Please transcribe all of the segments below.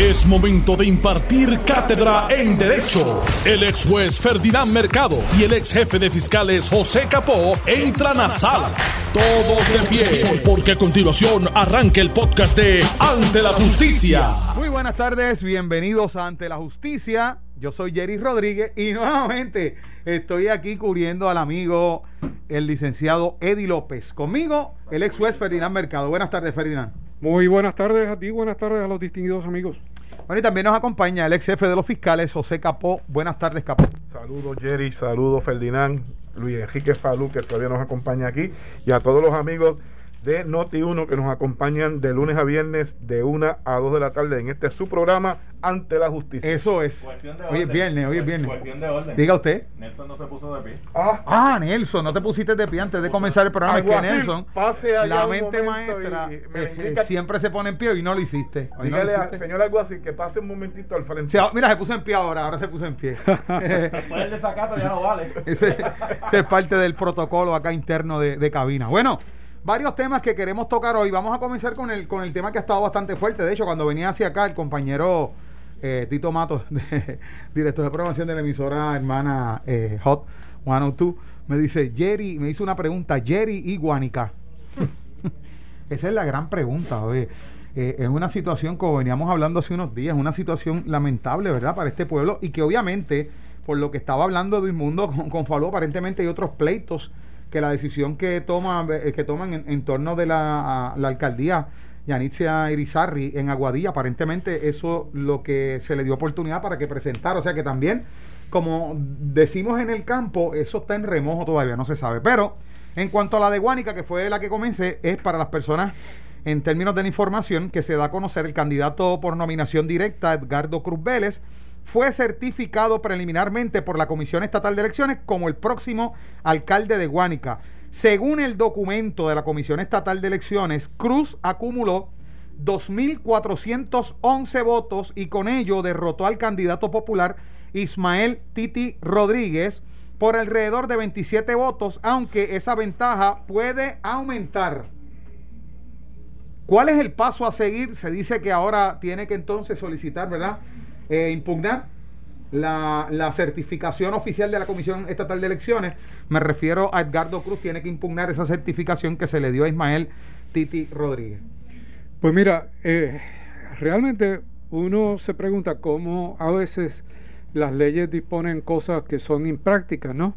Es momento de impartir cátedra en Derecho. El ex juez Ferdinand Mercado y el ex jefe de fiscales José Capó entran a sala. Todos de pie, porque a continuación arranca el podcast de Ante la Justicia. Muy buenas tardes, bienvenidos a Ante la Justicia. Yo soy Jerry Rodríguez y nuevamente estoy aquí cubriendo al amigo, el licenciado Eddie López. Conmigo, el ex juez Ferdinand Mercado. Buenas tardes, Ferdinand. Muy buenas tardes a ti, buenas tardes a los distinguidos amigos. Bueno, y también nos acompaña el ex jefe de los fiscales, José Capó. Buenas tardes, Capó. Saludos Jerry, saludos Ferdinand, Luis Enrique Falú, que todavía nos acompaña aquí, y a todos los amigos de Noti1 que nos acompañan de lunes a viernes de 1 a 2 de la tarde en este su programa Ante la Justicia. Eso es. Hoy es viernes, hoy es viernes. Cuestión de orden. Diga usted. Nelson no se puso de pie. Ah, Ah, Nelson, no te pusiste de pie antes de comenzar el programa. Es que Nelson, pase allá la mente maestra, y eh, indica- siempre se pone en pie y no lo hiciste. Hoy no lo dígale al hiciste. señor Alguacil que pase un momentito al frente. Sí, ah, mira, se puso en pie ahora, ahora se puso en pie. Después el desacato ya no vale. ese, ese es parte del protocolo acá interno de, de cabina. Bueno, varios temas que queremos tocar hoy. Vamos a comenzar con el, con el tema que ha estado bastante fuerte. De hecho, cuando venía hacia acá, el compañero eh, Tito Matos, de- director de programación de la emisora hermana eh, Hot 102, me dice, Jerry, me hizo una pregunta, Jerry y Guanica. Esa es la gran pregunta. oye. Eh, es una situación, como veníamos hablando hace unos días, una situación lamentable, ¿verdad?, para este pueblo y que obviamente, por lo que estaba hablando Duismundo con, con Falú, aparentemente hay otros pleitos que la decisión que, toma, eh, que toman en, torno de la, la alcaldía Yanitzia Irizarri en Aguadilla, aparentemente eso lo que se le dio oportunidad para que presentara, o sea que también, como decimos en el campo, eso está en remojo todavía, no se sabe, pero en cuanto a la de Guánica, que fue la que comencé, es para las personas en términos de la información que se da a conocer el candidato por nominación directa, Edgardo Cruz Vélez, fue certificado preliminarmente por la Comisión Estatal de Elecciones como el próximo alcalde de Guánica. Según el documento de la Comisión Estatal de Elecciones, Cruz acumuló 2.411 votos y con ello derrotó al candidato popular Ismael Titi Rodríguez por alrededor de 27 votos, aunque esa ventaja puede aumentar. ¿Cuál es el paso a seguir? Se dice que ahora tiene que entonces solicitar, ¿verdad? Eh, impugnar la, la certificación oficial de la Comisión Estatal de Elecciones. Me refiero a Edgardo Cruz, tiene que impugnar esa certificación que se le dio a Ismael Titi Rodríguez. Pues mira, eh, realmente uno se pregunta cómo a veces las leyes disponen cosas que son imprácticas, ¿no?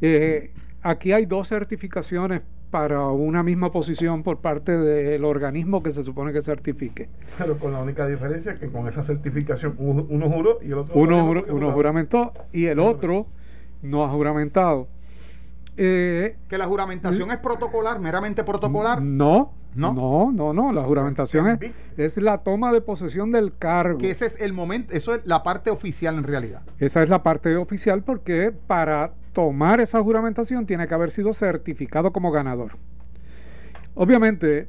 Eh, aquí hay dos certificaciones para una misma posición por parte del organismo que se supone que certifique. Pero con la única diferencia que con esa certificación uno juró y el otro Uno, porque uno juramentó y el otro no ha juramentado. Eh, Que la juramentación es protocolar, meramente protocolar. No, ¿No? no, no, no, La juramentación es, es la toma de posesión del cargo. Que ese es el momento, eso es la parte oficial en realidad. Esa es la parte oficial porque para tomar esa juramentación tiene que haber sido certificado como ganador. Obviamente,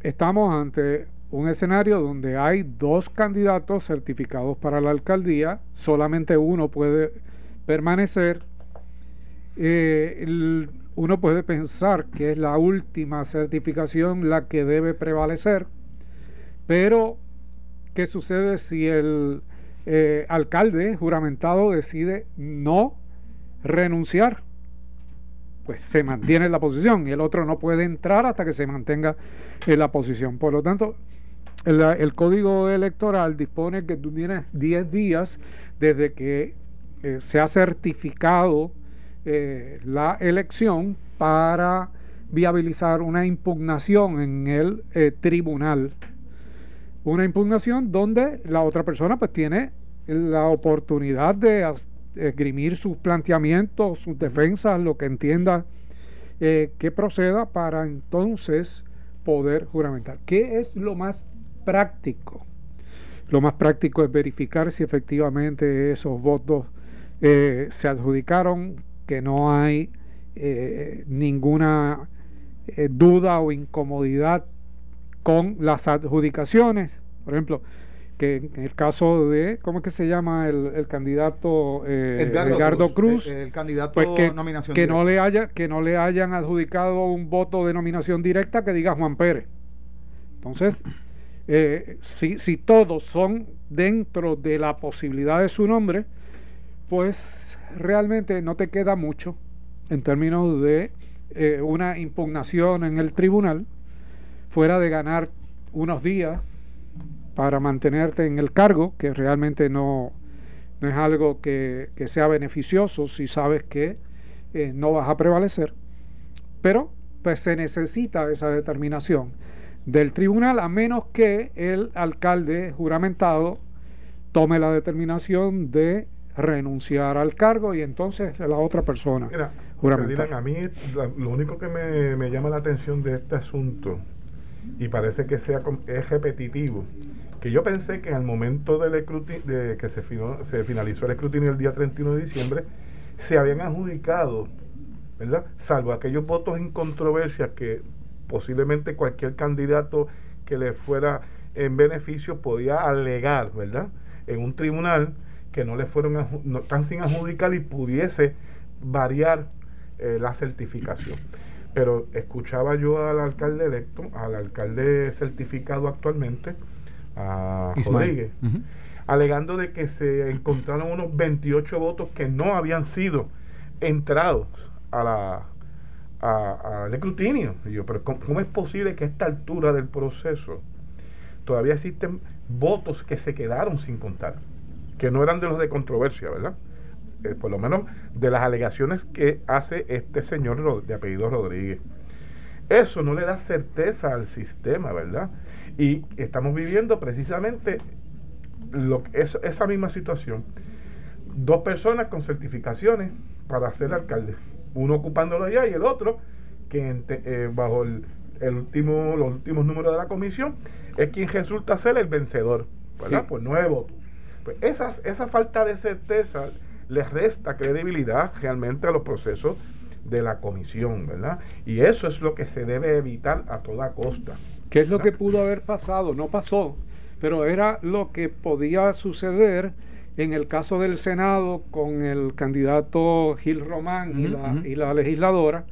estamos ante un escenario donde hay dos candidatos certificados para la alcaldía, solamente uno puede permanecer. Eh, uno puede pensar que es la última certificación la que debe prevalecer, pero ¿qué sucede si el eh, alcalde juramentado decide no renunciar? Pues se mantiene en la posición y el otro no puede entrar hasta que se mantenga en la posición. Por lo tanto, el, código electoral dispone que tú tienes 10 días desde que eh, se ha certificado eh, la elección para viabilizar una impugnación en el eh, tribunal. Una impugnación donde la otra persona pues tiene la oportunidad de esgrimir sus planteamientos, sus defensas, lo que entienda eh, que proceda para entonces poder juramentar. ¿Qué es lo más práctico? Lo más práctico es verificar si efectivamente esos votos eh, se adjudicaron, que no hay eh, ninguna duda o incomodidad con las adjudicaciones. Por ejemplo, que en el caso de, ¿cómo es que se llama el, el candidato eh, Edgardo, Cruz? El, el candidato pues que, nominación que no directa. le haya que no le hayan adjudicado un voto de nominación directa que diga Juan Pérez entonces eh, si, si todos son dentro de la posibilidad de su nombre, pues realmente no te queda mucho en términos de eh, una impugnación en el tribunal, fuera de ganar unos días para mantenerte en el cargo, que realmente no, no es algo que, que sea beneficioso si sabes que eh, no vas a prevalecer, pero pues se necesita esa determinación del tribunal a menos que el alcalde juramentado tome la determinación de renunciar al cargo y entonces la otra persona Mira, juramentada. a mí la- lo único que me, me llama la atención de este asunto, y parece que sea es repetitivo, que yo pensé que al momento del de que se, finalizó el escrutinio el día 31 de diciembre, se habían adjudicado, ¿verdad? Salvo aquellos votos en controversia que posiblemente cualquier candidato que le fuera en beneficio podía alegar, ¿verdad? En un tribunal que no le fueron tan sin adjudicar y pudiese variar eh, la certificación. Pero escuchaba yo al alcalde electo, al alcalde certificado actualmente, a. Rodríguez, alegando de que se encontraron unos 28 votos que no habían sido entrados a la a- al escrutinio. Y yo, pero ¿cómo, cómo es posible que a esta altura del proceso todavía existen votos que se quedaron sin contar? Que no eran de los de controversia, ¿verdad? Eh, por lo menos de las alegaciones que hace este señor de apellido Rodríguez. Eso no le da certeza al sistema, ¿verdad? Y estamos viviendo precisamente lo, es- esa misma situación. Dos personas con certificaciones para ser alcalde. Uno ocupándolo allá y el otro que ente- eh, bajo el, el último, los últimos números de la comisión es quien resulta ser el vencedor, ¿verdad? Sí. Por nueve votos. Pues esas, esa falta de certeza les resta credibilidad realmente a los procesos de la comisión, ¿verdad? Y eso es lo que se debe evitar a toda costa. ¿Qué es lo que pudo haber pasado? No pasó, pero era lo que podía suceder en el caso del Senado con el candidato Gil Román y, la, y la legisladora,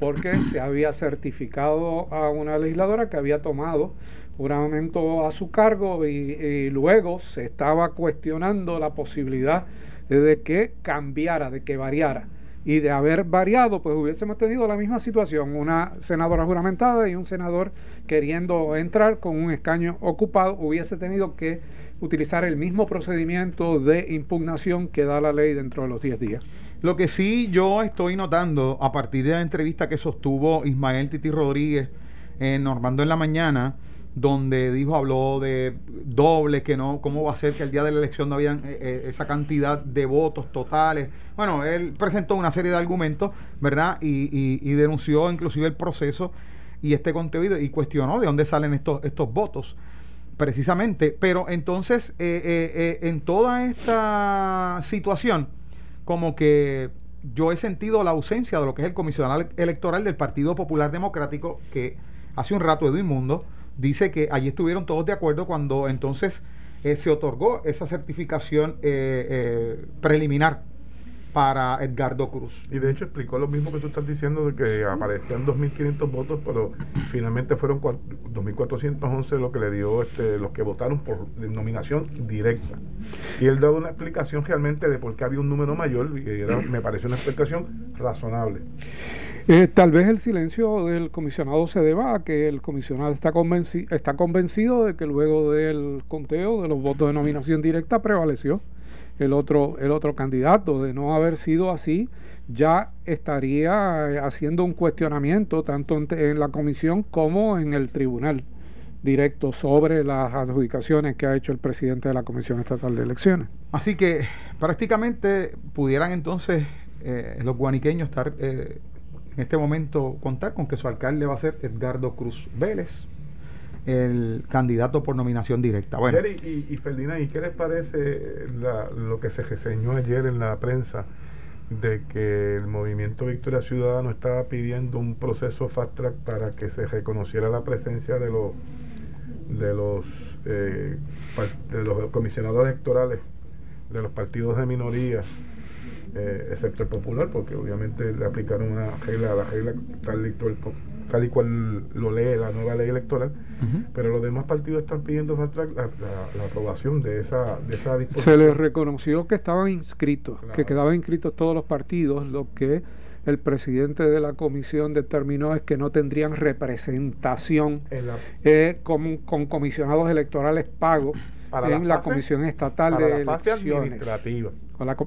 porque se había certificado a una legisladora que había tomado juramento a su cargo y, y luego se estaba cuestionando la posibilidad de que cambiara, de que variara. Y de haber variado, pues hubiésemos tenido la misma situación, una senadora juramentada y un senador queriendo entrar con un escaño ocupado, hubiese tenido que utilizar el mismo procedimiento de impugnación que da la ley dentro de los 10 días. Lo que sí yo estoy notando a partir de la entrevista que sostuvo Ismael Titi Rodríguez en Normando en la mañana, donde dijo, habló de doble, que no, cómo va a ser que el día de la elección no habían eh, eh, esa cantidad de votos totales. Bueno, él presentó una serie de argumentos, ¿verdad? Y, y- denunció inclusive el proceso y este contenido y cuestionó de dónde salen estos, estos votos precisamente. Pero entonces, eh, en toda esta situación, como que yo he sentido la ausencia de lo que es el comisionado electoral del Partido Popular Democrático, que hace un rato Edwin Mundo dice que allí estuvieron todos de acuerdo cuando entonces eh, se otorgó esa certificación eh, eh, preliminar para Edgardo Cruz. Y de hecho explicó lo mismo que tú estás diciendo de que aparecían 2.500 votos, pero finalmente fueron cua- 2.411 lo que le dio este, los que votaron por nominación directa. Y él daba una explicación realmente de por qué había un número mayor y me pareció una explicación razonable. Eh, tal vez el silencio del comisionado se deba a que el comisionado está, convenci- está convencido de que luego del conteo de los votos de nominación directa prevaleció el otro, el otro candidato. De no haber sido así, ya estaría eh, haciendo un cuestionamiento tanto en, la comisión como en el tribunal directo sobre las adjudicaciones que ha hecho el presidente de la Comisión Estatal de Elecciones. Así que prácticamente pudieran entonces eh, los guaniqueños estar eh, en este momento contar con que su alcalde va a ser Edgardo Cruz Vélez, el candidato por nominación directa. Bueno, Jerry y, y Ferdinand, ¿y qué les parece lo que se reseñó ayer en la prensa de que el movimiento Victoria Ciudadano estaba pidiendo un proceso fast track para que se reconociera la presencia de los de los eh, de los comisionados electorales de los partidos de minoría eh, excepto el popular porque obviamente le aplicaron una regla la regla tal el, co- tal y cual lo lee la nueva ley electoral, pero los demás partidos están pidiendo la, la, aprobación de esa, de esa disposición. Se les reconoció que estaban inscritos, que quedaban inscritos todos los partidos, lo que el presidente de la comisión determinó es que no tendrían representación eh, con, comisionados electorales pagos en la comisión estatal de elecciones.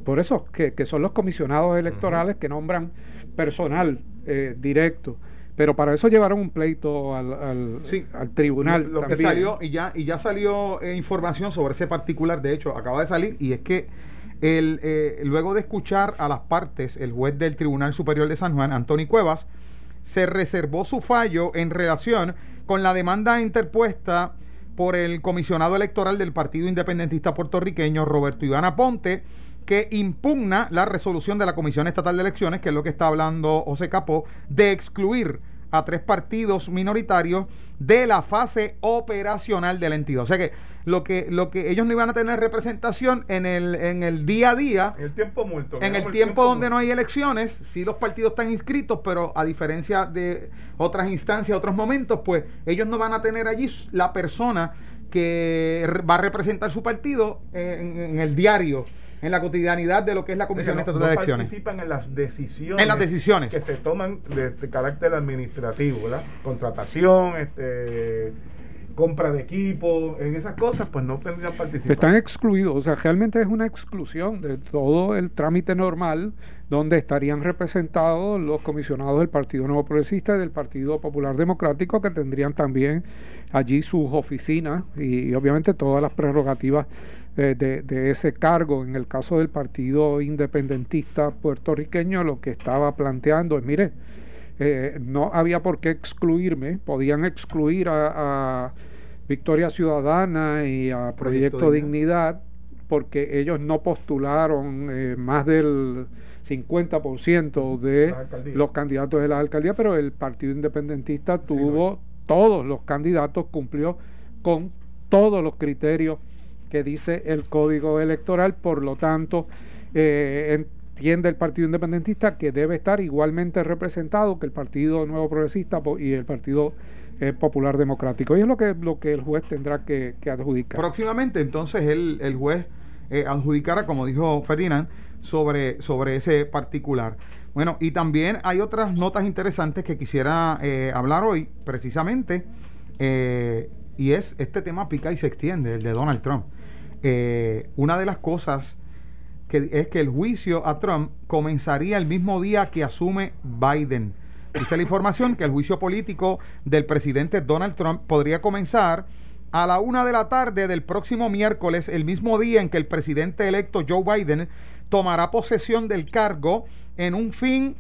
por eso que, son los comisionados electorales que nombran personal eh, directo pero para eso llevaron un pleito al, al, tribunal. Lo, que salió, y ya, y ya salió eh, información sobre ese particular, de hecho, acaba de salir, y es que el, eh, luego de escuchar a las partes, el juez del Tribunal Superior de San Juan, Antonio Cuevas, se reservó su fallo en relación con la demanda interpuesta por el comisionado electoral del Partido Independentista Puertorriqueño, Roberto Ivana Ponte, que impugna la resolución de la Comisión Estatal de Elecciones, que es lo que está hablando José Capó, de excluir a tres partidos minoritarios de la fase operacional de la entidad. O sea que lo que, lo que ellos no iban a tener representación en el, en el día a día. En el tiempo muerto. En el tiempo, donde no hay elecciones, sí los partidos están inscritos, pero a diferencia de otras instancias, otros momentos, pues ellos no van a tener allí la persona que va a representar su partido en el diario en la cotidianidad de lo que es la Comisión Estatal de Elecciones. participan en las decisiones. En las decisiones. Que se toman de, carácter administrativo, ¿verdad? Contratación, este compra de equipo, en esas cosas, pues no tendrían participación. Están excluidos, o sea, realmente es una exclusión de todo el trámite normal donde estarían representados los comisionados del Partido Nuevo Progresista y del Partido Popular Democrático, que tendrían también allí sus oficinas y obviamente todas las prerrogativas de, ese cargo. En el caso del Partido Independentista puertorriqueño, lo que estaba planteando es, mire, eh, no había por qué excluirme, podían excluir a, Victoria Ciudadana y a Proyecto, Dignidad, porque ellos no postularon eh, más del 50% de los candidatos de la alcaldía, pero el Partido Independentista tuvo todos los candidatos, cumplió con todos los criterios que dice el código electoral, por lo tanto, eh, entiende el Partido Independentista que debe estar igualmente representado que el Partido Nuevo Progresista y el Partido eh, Popular Democrático. Y es lo que, lo que el juez tendrá que, adjudicar. Próximamente, entonces, el, el juez eh, adjudicará, como dijo Ferdinand, sobre, sobre ese particular. Bueno, y también hay otras notas interesantes que quisiera hablar hoy, precisamente, y es este tema pica y se extiende, el de Donald Trump. Eh, una de las cosas que es que el juicio a Trump comenzaría el mismo día que asume Biden. Dice la información que el juicio político del presidente Donald Trump podría comenzar a la una de la tarde del próximo miércoles, el mismo día en que el presidente electo Joe Biden tomará posesión del cargo en un fin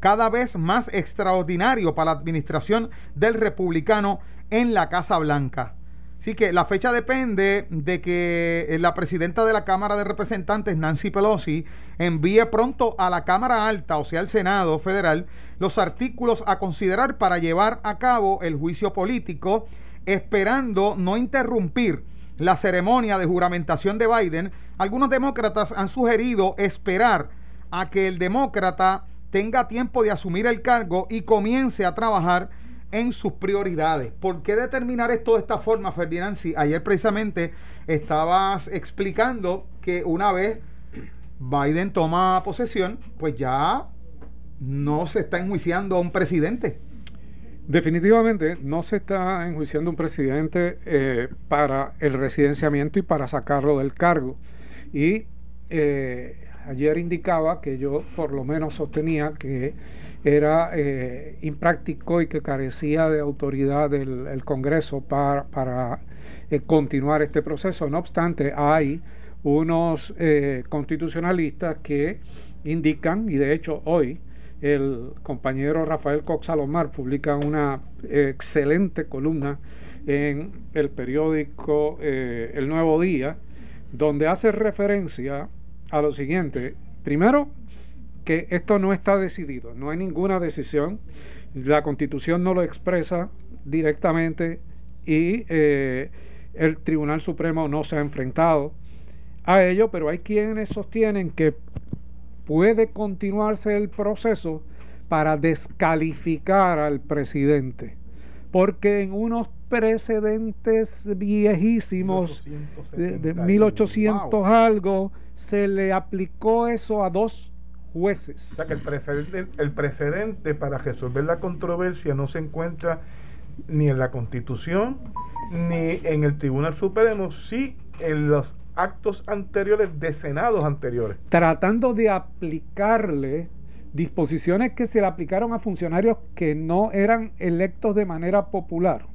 cada vez más extraordinario para la administración del republicano en la Casa Blanca. Así que la fecha depende de que eh, la presidenta de la Cámara de Representantes, Nancy Pelosi, envíe pronto a la Cámara Alta, o sea, al Senado Federal, los artículos a considerar para llevar a cabo el juicio político, esperando no interrumpir la ceremonia de juramentación de Biden. Algunos demócratas han sugerido esperar a que el demócrata tenga tiempo de asumir el cargo y comience a trabajar en sus prioridades. ¿Por qué determinar esto de esta forma, Ferdinand? Si ayer precisamente estabas explicando que una vez Biden toma posesión, pues ya no se está enjuiciando a un presidente. Definitivamente no se está enjuiciando un presidente eh, para el residenciamiento y para sacarlo del cargo. Y eh, ayer indicaba que yo por lo menos sostenía que era eh, impráctico y que carecía de autoridad del Congreso para, para eh, continuar este proceso. No obstante, hay unos eh, constitucionalistas que indican, y de hecho hoy el compañero Rafael Cox Salomar publica una excelente columna en el periódico El Nuevo Día, donde hace referencia a lo siguiente. Primero, que esto no está decidido, no hay ninguna decisión, la constitución no lo expresa directamente y eh, el Tribunal Supremo no se ha enfrentado a ello, pero hay quienes sostienen que puede continuarse el proceso para descalificar al presidente, porque en unos precedentes viejísimos de, de 1800 Wow. algo se le aplicó eso a dos jueces. O sea que el precedente, el precedente para resolver la controversia no se encuentra ni en la Constitución ni en el Tribunal Supremo, sí en los actos anteriores de senados anteriores. tratando de aplicarle disposiciones que se le aplicaron a funcionarios que no eran electos de manera popular.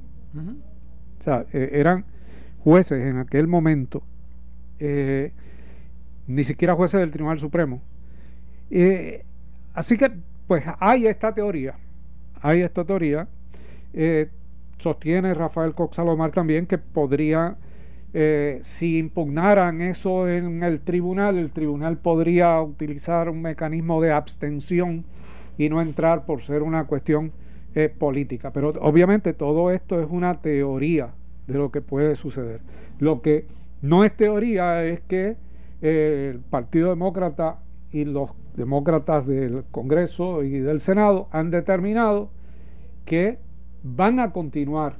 O sea, eh, eran jueces en aquel momento, eh, ni siquiera jueces del Tribunal Supremo. Eh, así que, pues hay esta teoría, hay esta teoría. eh, sostiene Rafael Cox Salomar también que podría, eh, si impugnaran eso en el tribunal, el tribunal podría utilizar un mecanismo de abstención y no entrar por ser una cuestión política. Pero obviamente todo esto es una teoría de lo que puede suceder. Lo que no es teoría es que el Partido Demócrata y los demócratas del Congreso y del Senado han determinado que van a continuar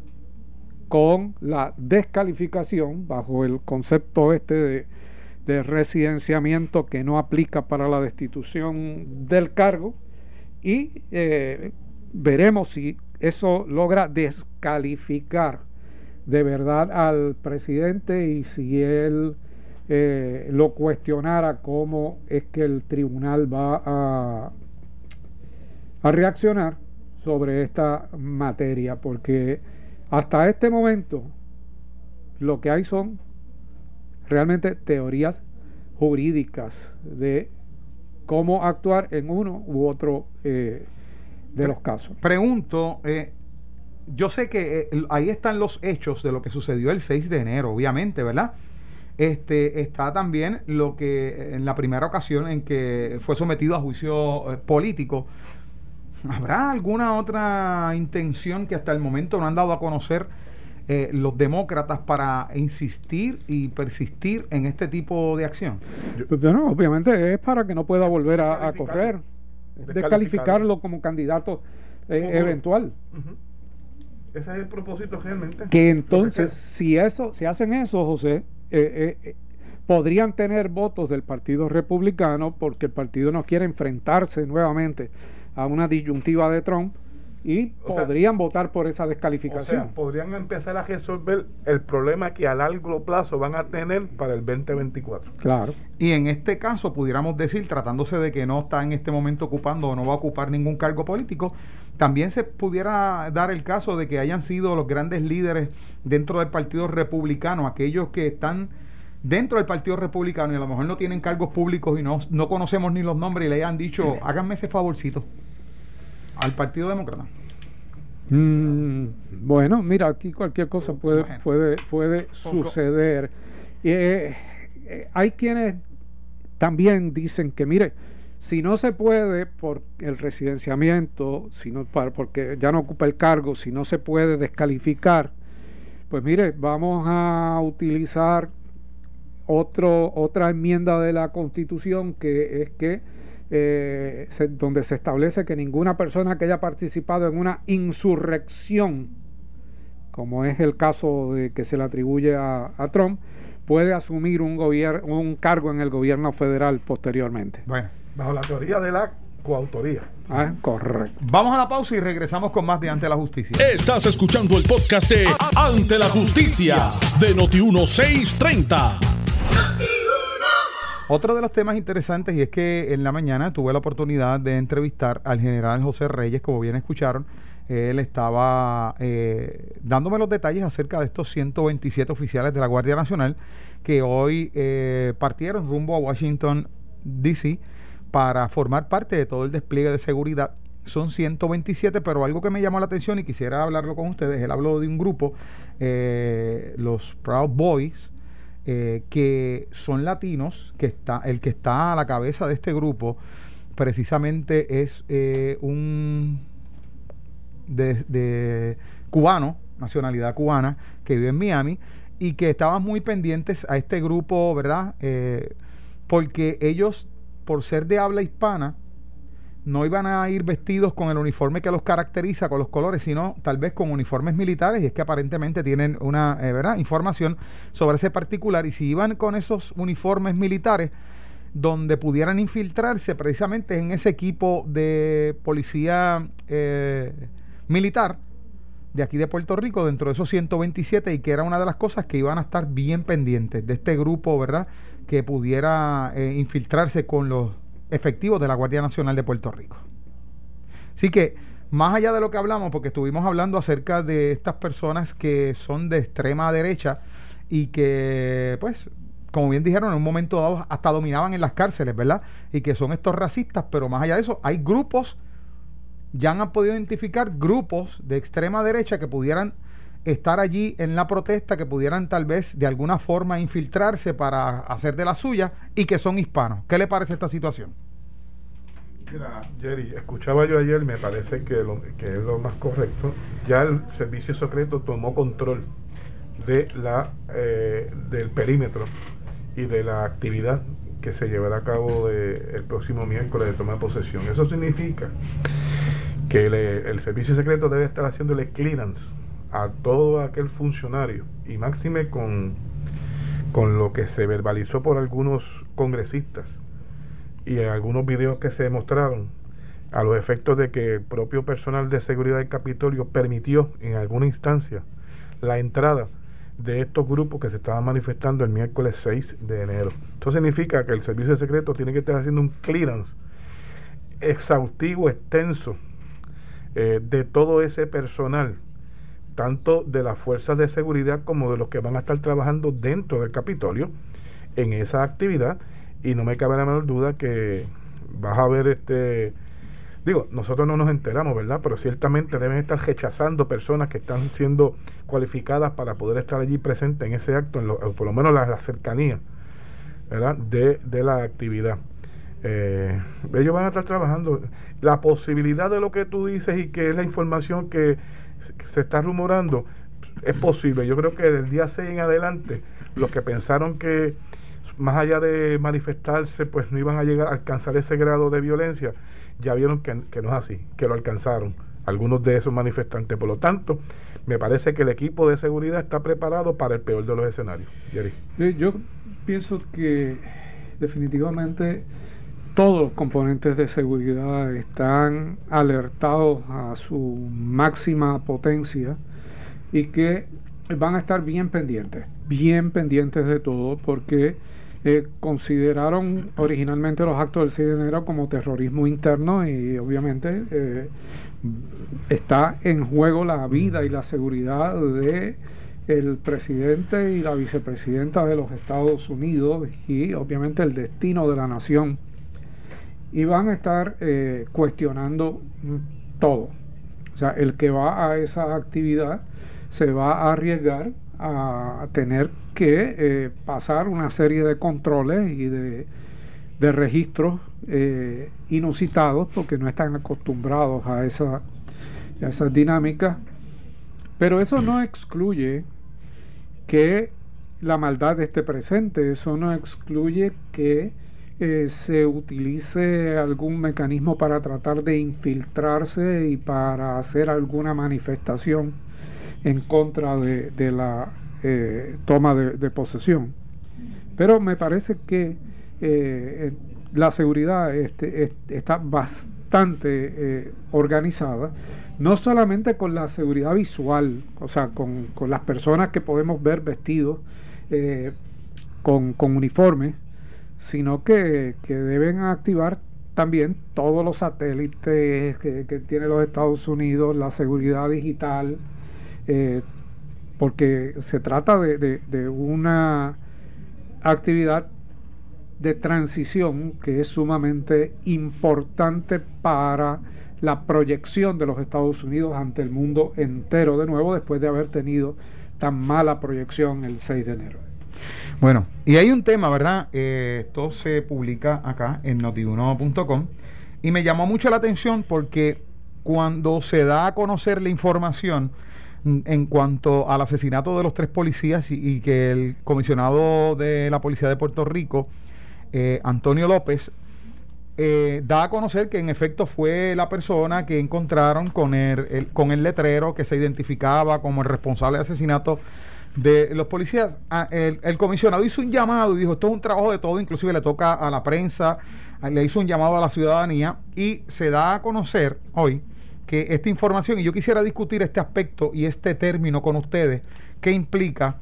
con la descalificación bajo el concepto este de, de residenciamiento que no aplica para la destitución del cargo. Y eh, veremos si eso logra descalificar de verdad al presidente y si él eh, lo cuestionara cómo es que el tribunal va a, a reaccionar sobre esta materia, porque hasta este momento lo que hay son realmente teorías jurídicas de cómo actuar en uno u otro eh, de los casos. Pregunto, eh, yo sé que eh, ahí están los hechos de lo que sucedió el 6 de enero, obviamente, ¿verdad? Este, está también lo que en la primera ocasión en que fue sometido a juicio eh, político. ¿Habrá alguna otra intención que hasta el momento no han dado a conocer eh, los demócratas para insistir y persistir en este tipo de acción? Pues, bueno, obviamente es para que no pueda volver a, correr, Descalificarlo. descalificarlo como candidato eh, eventual. Ese es el propósito realmente. Que entonces, si eso, si hacen eso, José, eh, eh, podrían tener votos del Partido Republicano porque el partido no quiere enfrentarse nuevamente a una disyuntiva de Trump y O sea, podrían votar por esa O descalificación. sea, podrían empezar a resolver el problema que a largo plazo van a tener para el 2024. claro. Y en este caso, pudiéramos decir, tratándose de que no está en este momento ocupando o no va a ocupar ningún cargo político, también se pudiera dar el caso de que hayan sido los grandes líderes dentro del Partido Republicano, aquellos que están dentro del Partido Republicano y a lo mejor no tienen cargos públicos y no, no conocemos ni los nombres y le hayan dicho, háganme ese favorcito al Partido Demócrata. Mm, bueno, mira, aquí cualquier cosa puede, puede, puede suceder. Eh, eh, hay quienes también dicen que, mire, si no se puede por el residenciamiento, si no, porque ya no ocupa el cargo, si no se puede descalificar, pues mire, vamos a utilizar otro, otra enmienda de la Constitución que es que eh, donde se establece que ninguna persona que haya participado en una insurrección, como es el caso de que se le atribuye a, Trump, puede asumir un un cargo en el gobierno federal posteriormente. Bueno, Bajo la teoría de la coautoría. Ah, Correcto. vamos a la pausa y regresamos con más de Ante la Justicia. Estás escuchando el podcast de Ante la Justicia de Noti1630. Otro de los temas interesantes y es que en la mañana tuve la oportunidad de entrevistar al general José Reyes, como bien escucharon, él estaba eh, dándome los detalles acerca de estos 127 oficiales de la Guardia Nacional que hoy eh, partieron rumbo a Washington, D.C. para formar parte de todo el despliegue de seguridad. Son 127, pero algo que me llamó la atención y quisiera hablarlo con ustedes, él habló de un grupo, eh, los Proud Boys, eh, que son latinos, que está, el que está a la cabeza de este grupo precisamente es eh, un de, cubano, nacionalidad cubana, que vive en Miami y que estaban muy pendientes a este grupo, ¿verdad? Porque ellos, por ser de habla hispana, no iban a ir vestidos con el uniforme que los caracteriza, con los colores, sino tal vez con uniformes militares, y es que aparentemente tienen una eh, ¿verdad? información sobre ese particular, y si iban con esos uniformes militares, donde pudieran infiltrarse precisamente en ese equipo de policía eh, militar de aquí de Puerto Rico, dentro de esos 127, y que era una de las cosas que iban a estar bien pendientes de este grupo, ¿verdad? Que pudiera eh, infiltrarse con los efectivos de la Guardia Nacional de Puerto Rico. Así que, más allá de lo que hablamos, porque estuvimos hablando acerca de estas personas que son de extrema derecha y que, pues, como bien dijeron, en un momento dado hasta dominaban en las cárceles, ¿verdad? Y que son estos racistas, pero más allá de eso, hay grupos, ya han podido identificar grupos de extrema derecha que pudieran estar allí en la protesta, que pudieran tal vez de alguna forma infiltrarse para hacer de la suya y que son hispanos. ¿Qué le parece esta situación? Mira, Jerry, escuchaba yo ayer, me parece que, que es lo más correcto. Ya el servicio secreto tomó control de la eh, del perímetro y de la actividad que se llevará a cabo el próximo miércoles de toma de posesión. Eso significa que el servicio secreto debe estar haciéndole clearance a todo aquel funcionario y máxime con, con lo que se verbalizó por algunos congresistas y algunos videos que se mostraron a los efectos de que el propio personal de seguridad del Capitolio permitió en alguna instancia la entrada de estos grupos que se estaban manifestando el miércoles 6 de enero. Esto significa que el servicio secreto tiene que estar haciendo un clearance exhaustivo, extenso, eh, de todo ese personal, tanto de las fuerzas de seguridad como de los que van a estar trabajando dentro del Capitolio en esa actividad. Y no me cabe la menor duda que vas a ver este. Digo, nosotros no nos enteramos, ¿verdad? Pero ciertamente deben estar rechazando personas que están siendo cualificadas para poder estar allí presentes en ese acto, en lo- por lo menos la, la cercanía, ¿verdad? De, de la actividad. Eh, ellos van a estar trabajando. La posibilidad de lo que tú dices y que es la información que se- está rumorando es posible. Yo creo que del día 6 en adelante, los que pensaron que más allá de manifestarse, pues no iban a llegar a alcanzar ese grado de violencia, ya vieron que, que no es así, que lo alcanzaron algunos de esos manifestantes. Por lo tanto, me parece que el equipo de seguridad está preparado para el peor de los escenarios. Jerry. Yo pienso que definitivamente todos los componentes de seguridad están alertados a su máxima potencia y que van a estar bien pendientes, bien pendientes de todo, porque eh, consideraron originalmente los actos del 6 de enero como terrorismo interno y obviamente eh, está en juego la vida y la seguridad de el presidente y la vicepresidenta de los Estados Unidos y obviamente el destino de la nación y van a estar eh, cuestionando todo. O sea, el que va a esa actividad se va a arriesgar a tener que eh, pasar una serie de controles y de, de registros eh, inusitados porque no están acostumbrados a esa a esas dinámicas. Pero eso no excluye que la maldad esté presente, eso no excluye que eh, se utilice algún mecanismo para tratar de infiltrarse y para hacer alguna manifestación en contra de, la eh, toma de, posesión. Pero me parece que eh, la seguridad este, es- está bastante eh, organizada, no solamente con la seguridad visual, o sea, con, las personas que podemos ver vestidos eh, con, con uniforme, sino que, que deben activar también todos los satélites que, que tiene los Estados Unidos, la seguridad digital, eh, porque se trata de, de- de una actividad de transición que es sumamente importante para la proyección de los Estados Unidos ante el mundo entero de nuevo después de haber tenido tan mala proyección el 6 de enero. Bueno, y hay un tema, ¿verdad? Eh, esto se publica acá en notiuno.com y me llamó mucho la atención porque cuando se da a conocer la información en cuanto al asesinato de los tres policías y, que el comisionado de la Policía de Puerto Rico, eh, Antonio López, eh, da a conocer que en efecto fue la persona que encontraron con el, el- con el letrero que se identificaba como el responsable de asesinato de los policías. Ah, el, comisionado hizo un llamado y dijo, esto es un trabajo de todo, inclusive le toca a la prensa, ah, le hizo un llamado a la ciudadanía y se da a conocer hoy que esta información, y yo quisiera discutir este aspecto y este término con ustedes, qué implica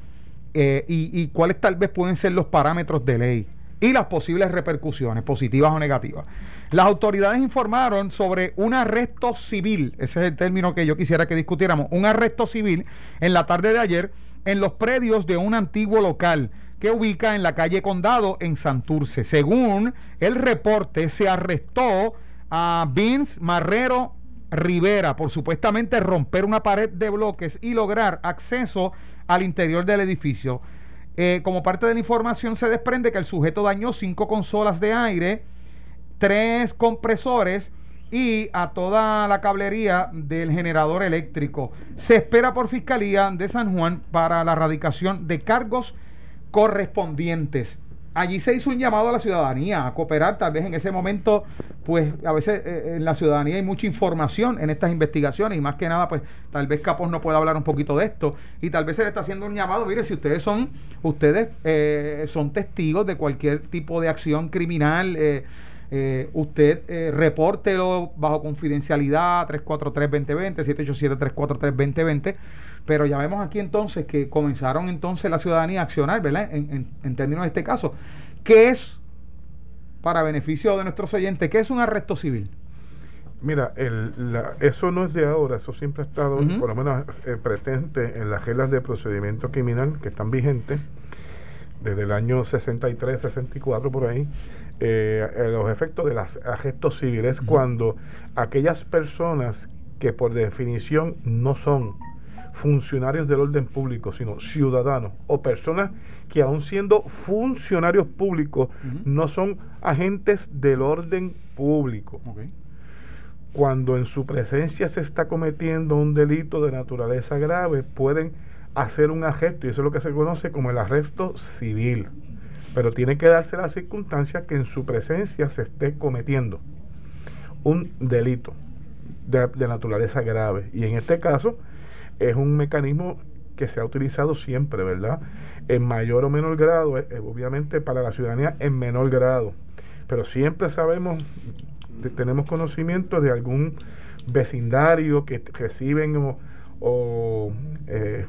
eh, y, y cuáles tal vez pueden ser los parámetros de ley y las posibles repercusiones, positivas o negativas. Las autoridades informaron sobre un arresto civil, ese es el término que yo quisiera que discutiéramos, un arresto civil en la tarde de ayer en los predios de un antiguo local que ubica en la calle Condado en Santurce. Según el reporte, se arrestó a Vince Marrero Rivera por supuestamente romper una pared de bloques y lograr acceso al interior del edificio. Eh, como parte de la información se desprende que el sujeto dañó cinco consolas de aire, tres compresores y a toda la cablería del generador eléctrico. Se espera por Fiscalía de San Juan para la radicación de cargos correspondientes. Allí se hizo un llamado a la ciudadanía a cooperar, tal vez en ese momento, pues a veces eh, en la ciudadanía hay mucha información en estas investigaciones y más que nada, pues tal vez Capos no pueda hablar un poquito de esto y tal vez se le está haciendo un llamado, mire, si ustedes son, ustedes eh, son testigos de cualquier tipo de acción criminal, eh, eh, usted eh, repórtelo bajo confidencialidad 343-2020, 787-343-2020. Pero ya vemos aquí entonces que comenzaron entonces la ciudadanía a accionar, ¿verdad? En, en- en términos de este caso. ¿Qué es, para beneficio de nuestros oyentes, qué es un arresto civil? Mira, el, la- eso no es de ahora, eso siempre ha estado, por lo menos eh, presente en las reglas de procedimiento criminal que están vigentes desde el año 63, 64 por ahí. Eh, eh, los efectos de los arrestos civiles cuando aquellas personas que por definición no son funcionarios del orden público, sino ciudadanos o personas que aun siendo funcionarios públicos no son agentes del orden público. Cuando en su presencia se está cometiendo un delito de naturaleza grave, pueden hacer un arresto, y eso es lo que se conoce como el arresto civil. Pero tiene que darse la circunstancia que en su presencia se esté cometiendo un delito de, naturaleza grave. Y en este caso es un mecanismo que se ha utilizado siempre, ¿verdad? En mayor o menor grado, eh, obviamente para la ciudadanía en menor grado. Pero siempre sabemos, tenemos conocimiento de algún vecindario que reciben o, eh,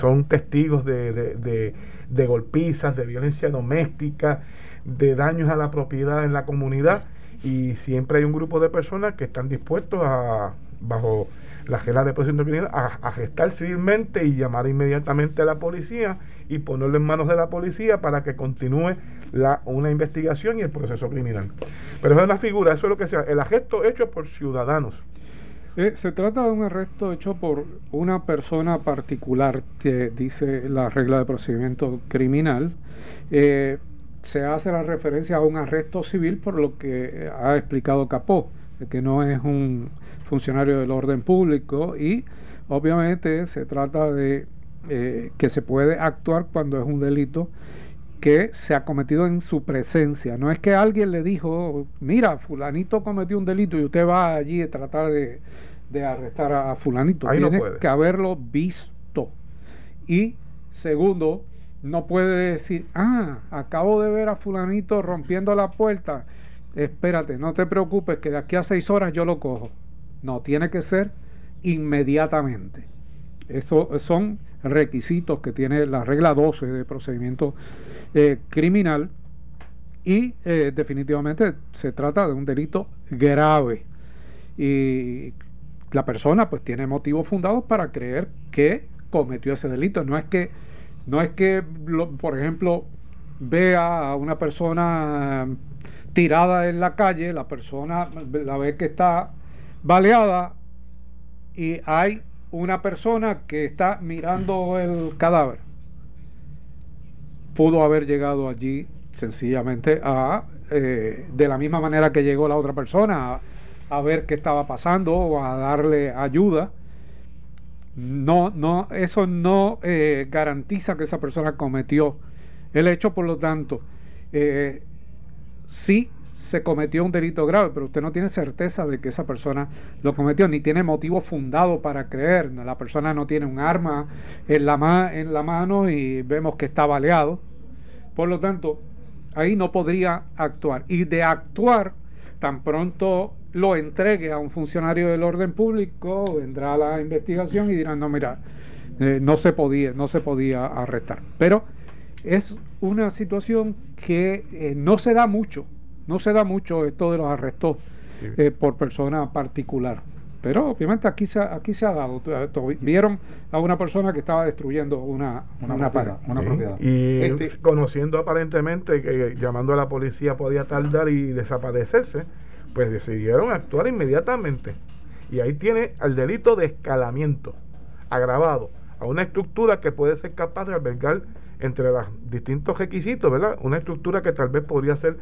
son testigos de, de- de- de golpizas, de violencia doméstica, de daños a la propiedad en la comunidad y siempre hay un grupo de personas que están dispuestos a, bajo la regla de procedimiento criminal, a, a gestar civilmente y llamar inmediatamente a la policía y ponerlo en manos de la policía para que continúe la, una investigación y el proceso criminal. Pero es una figura, eso es lo que sea, el arresto hecho por ciudadanos. Eh, se trata de un arresto hecho por una persona particular que dice la regla de procedimiento criminal. Eh, se hace la referencia a un arresto civil por lo que ha explicado Capó, que no es un funcionario del orden público y obviamente se trata de eh, que se puede actuar cuando es un delito que se ha cometido en su presencia. No es que alguien le dijo, mira, fulanito cometió un delito y usted va allí a tratar de, de arrestar a fulanito. Ahí Tiene que haberlo visto. Y segundo, no puede decir, ah, acabo de ver a fulanito rompiendo la puerta. Espérate, no te preocupes que de aquí a seis horas yo lo cojo. No, tiene que ser inmediatamente. Eso son requisitos que tiene la regla 12 de procedimiento eh, criminal y eh, definitivamente se trata de un delito grave y la persona pues tiene motivos fundados para creer que cometió ese delito no es que no es que por ejemplo vea a una persona tirada en la calle la persona la ve que está baleada y hay una persona que está mirando el cadáver. Pudo haber llegado allí sencillamente a, eh, de la misma manera que llegó la otra persona, a, ver qué estaba pasando o a darle ayuda. No, no, eso no eh, garantiza que esa persona cometió el hecho, por lo tanto, eh, sí se cometió un delito grave, pero usted no tiene certeza de que esa persona lo cometió, ni tiene motivo fundado para creer. La persona no tiene un arma en la, en la mano y vemos que está baleado. Por lo tanto, ahí no podría actuar. Y de actuar, tan pronto lo entregue a un funcionario del orden público, vendrá la investigación y dirán, no, mira, eh, no se podía, no se podía arrestar. Pero es una situación que eh, no se da mucho, no se da mucho esto de los arrestos eh, por persona particular. Pero obviamente aquí se, aquí se ha dado. Vieron a una persona que estaba destruyendo una, una, propiedad. Y este conociendo aparentemente que llamando a la policía podía tardar y desaparecerse, pues decidieron actuar inmediatamente. Y ahí tiene el delito de escalamiento agravado a una estructura que puede ser capaz de albergar entre los distintos requisitos, ¿verdad? Una estructura que tal vez podría ser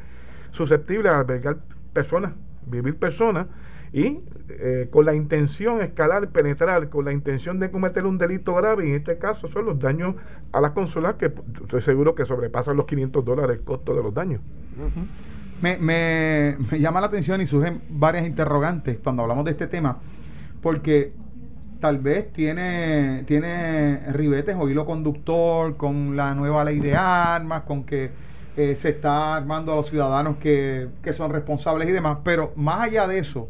susceptible a albergar personas, vivir personas, y eh, con la intención escalar, penetrar, con la intención de cometer un delito grave, y en este caso son los daños a las consolas que estoy seguro que sobrepasan los 500 dólares el costo de los daños. Me, me, me llama la atención y surgen varias interrogantes cuando hablamos de este tema, porque tal vez tiene, tiene ribetes o hilo conductor con la nueva ley de armas, con que eh, se está armando a los ciudadanos que, que, son responsables y demás, pero más allá de eso,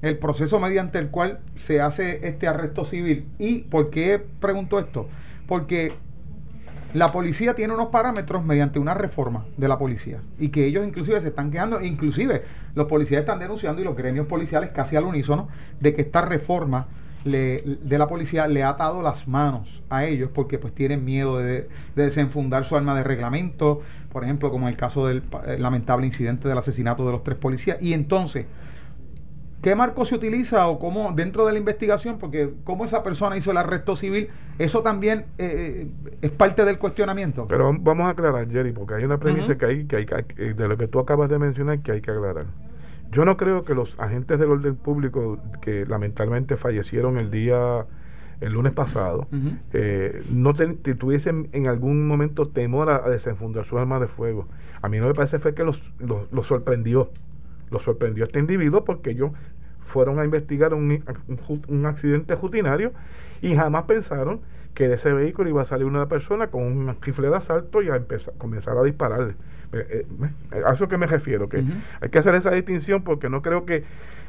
el proceso mediante el cual se hace este arresto civil. ¿Y por qué pregunto esto? Porque la policía tiene unos parámetros mediante una reforma de la policía y que ellos inclusive se están quejando, inclusive los policías están denunciando y los gremios policiales casi al unísono de que esta reforma de la policía le ha atado las manos a ellos porque pues tienen miedo de, desenfundar su arma de reglamento, por ejemplo, como en el caso del eh, lamentable incidente del asesinato de los tres policías. Y entonces, ¿qué marco se utiliza o cómo dentro de la investigación? Porque cómo esa persona hizo el arresto civil, eso también eh, eh, es parte del cuestionamiento. Pero vamos a aclarar, Jerry, porque hay una premisa que, hay, que hay de lo que tú acabas de mencionar que hay que aclarar. Yo no creo que los agentes del orden público que lamentablemente fallecieron el día, el lunes pasado, eh, no tuviesen en algún momento temor a, desenfundar su arma de fuego. A mí no me parece fue que los, los, sorprendió. Los sorprendió este individuo porque ellos fueron a investigar un, un, accidente rutinario y jamás pensaron que de ese vehículo iba a salir una persona con un rifle de asalto y a empezar, comenzar a dispararle. Eh, eh, a eso que me refiero, que hay que hacer esa distinción porque no creo que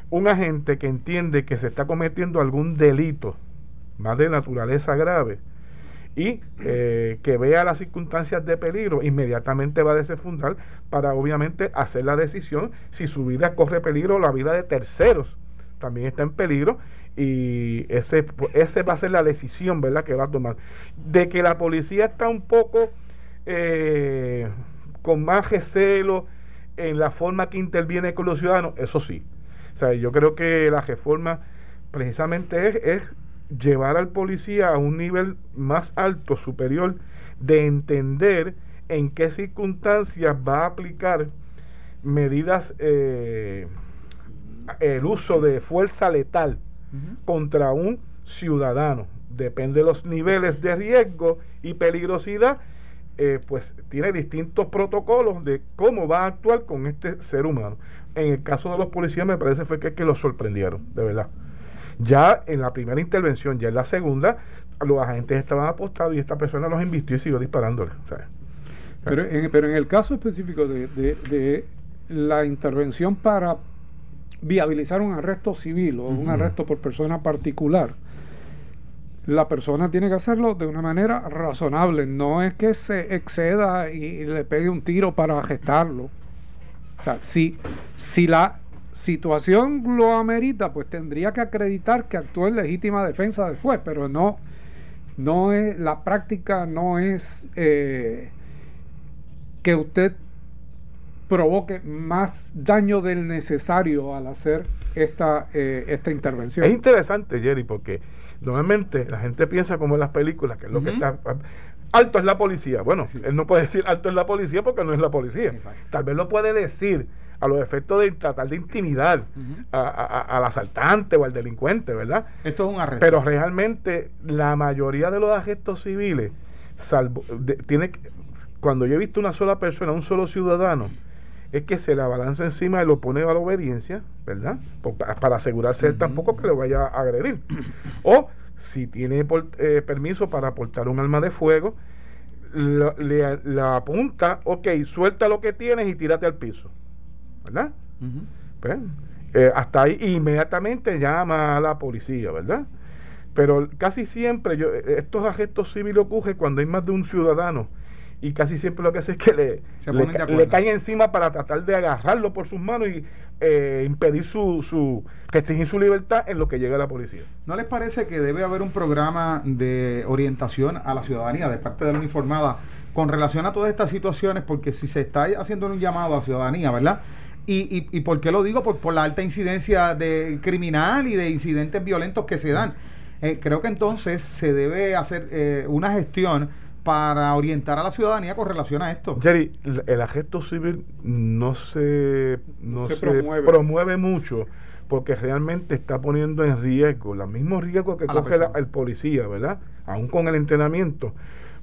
un agente que entiende que se está cometiendo algún delito más de naturaleza grave y eh, que vea las circunstancias de peligro, inmediatamente va a desenfundar para obviamente hacer la decisión si su vida corre peligro o la vida de terceros también está en peligro y ese, ese va a ser la decisión ¿verdad? que va a tomar. De que la policía está un poco eh, con más recelo en la forma que interviene con los ciudadanos, eso sí. O sea, yo creo que la reforma precisamente es, es llevar al policía a un nivel más alto, superior, de entender en qué circunstancias va a aplicar medidas, eh, el uso de fuerza letal contra un ciudadano. Depende de los niveles de riesgo y peligrosidad eh, pues tiene distintos protocolos de cómo va a actuar con este ser humano. En el caso de los policías me parece fue que, que los sorprendieron, de verdad. Ya en la primera intervención, ya en la segunda, los agentes estaban apostados y esta persona los invistió y siguió disparándole. Pero, en, pero en el caso específico de, de, la intervención para viabilizar un arresto civil o un arresto por persona particular, la persona tiene que hacerlo de una manera razonable. No es que se exceda y le pegue un tiro para gestarlo. O sea, si, si la situación lo amerita, pues tendría que acreditar que actuó en legítima defensa después, pero no, no es, la práctica no es eh, que usted provoque más daño del necesario al hacer esta, eh, esta intervención. Es interesante, Jerry, porque Normalmente la gente piensa como en las películas, que es lo que está... Alto es la policía. Bueno, él no puede decir alto es la policía porque no es la policía. Tal vez lo puede decir a los efectos de tratar de intimidar al asaltante o al delincuente, ¿verdad? Esto es un arresto. Pero realmente la mayoría de los arrestos civiles, salvo, tiene cuando yo he visto una sola persona, un solo ciudadano, es que se la balanza encima y lo pone a la obediencia, ¿verdad? Por- para asegurarse él tampoco que lo vaya a agredir. O si tiene por- eh, permiso para portar un arma de fuego, la- le, la apunta, ok, suelta lo que tienes y tírate al piso, ¿verdad? Pues, eh, hasta ahí inmediatamente llama a la policía, ¿verdad? Pero casi siempre yo, eh, estos arrestos civiles ocurren cuando hay más de un ciudadano y casi siempre lo que hace es que le, le, le caen encima para tratar de agarrarlo por sus manos y eh, impedir su, su, restringir su libertad en lo que llega la policía. ¿No les parece que debe haber un programa de orientación a la ciudadanía de parte de la uniformada con relación a todas estas situaciones? Porque si se está haciendo un llamado a la ciudadanía, ¿verdad? Y, y, y por qué lo digo? Por, por la alta incidencia de criminal y de incidentes violentos que se dan. Eh, creo que entonces se debe hacer eh, una gestión para orientar a la ciudadanía con relación a esto. Jerry, el, el arresto civil no se, no Se se promueve. promueve. mucho porque realmente está poniendo en riesgo los mismos riesgos que A coge la- el policía, ¿verdad? Aún con el entrenamiento.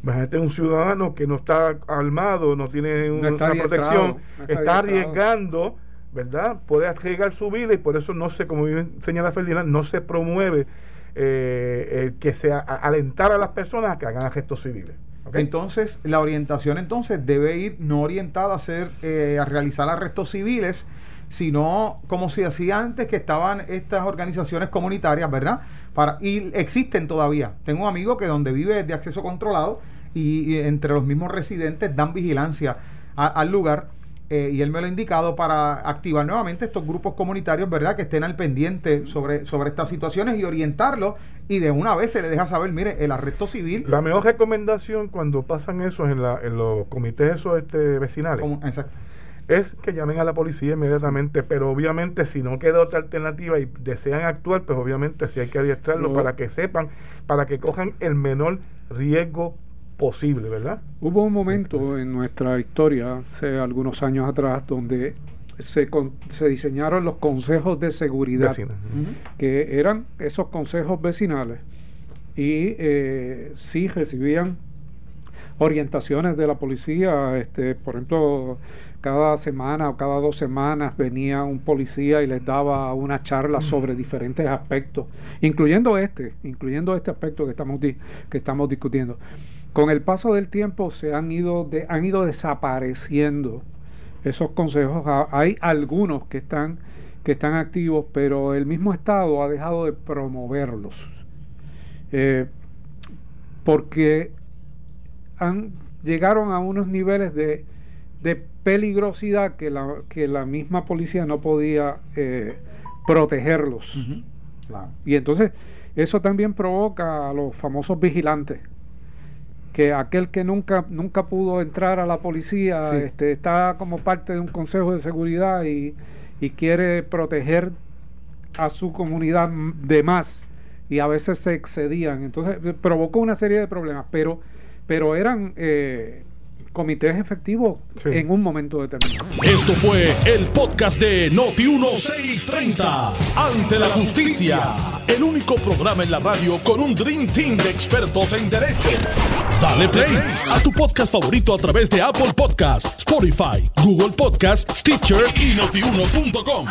Imagínate un ciudadano que no está armado, no tiene No una protección, no está arriesgando, ¿verdad? Puede arriesgar su vida y por eso no se, como bien señala Ferdinand, no se promueve eh, el que se alentar a las personas a que hagan arrestos civiles. Entonces, la orientación entonces debe ir no orientada a hacer, eh, a realizar arrestos civiles, sino como se hacía antes, que estaban estas organizaciones comunitarias, ¿verdad? Para, y existen todavía. Tengo un amigo que donde vive es de acceso controlado y, y entre los mismos residentes dan vigilancia a- al lugar. eh, y él me lo ha indicado para activar nuevamente estos grupos comunitarios, ¿verdad? Que estén al pendiente sobre, sobre estas situaciones y orientarlos y de una vez se le deja saber, mire, el arresto civil La mejor recomendación cuando pasan eso en, la, en los comités esos, este, vecinales como- exacto. Es que llamen a la policía inmediatamente, pero obviamente si no queda otra alternativa y desean actuar, pues obviamente sí hay que adiestrarlos No. para que sepan, para que cojan el menor riesgo posible, ¿verdad? Hubo un momento en nuestra historia, hace algunos años atrás, donde se, con- se diseñaron los consejos de seguridad, Vecinos. que eran esos consejos vecinales, y eh, sí recibían orientaciones de la policía, este, por ejemplo, cada semana o cada dos semanas venía un policía y les daba una charla sobre diferentes aspectos, incluyendo este, incluyendo este aspecto que estamos di- que estamos discutiendo. Con el paso del tiempo se han ido de- han ido desapareciendo esos consejos. Ha- Hay algunos que están que están activos, pero el mismo Estado ha dejado de promoverlos. Eh, porque han, llegaron a unos niveles de, de peligrosidad que la, que la misma policía no podía eh, protegerlos. Claro. Y entonces eso también provoca a los famosos vigilantes. Que aquel que nunca, nunca pudo entrar a la policía Sí. este, está como parte de un consejo de seguridad y, y quiere proteger a su comunidad de más y a veces se excedían. Entonces eh, provocó una serie de problemas, pero, pero eran eh, comités efectivos Sí. en un momento determinado. Esto fue el podcast de Noti1630. Ante la justicia. El único programa en la radio con un Dream Team de expertos en derecho. Dale play a tu podcast favorito a través de Apple Podcasts, Spotify, Google Podcasts, Stitcher y notiuno.com.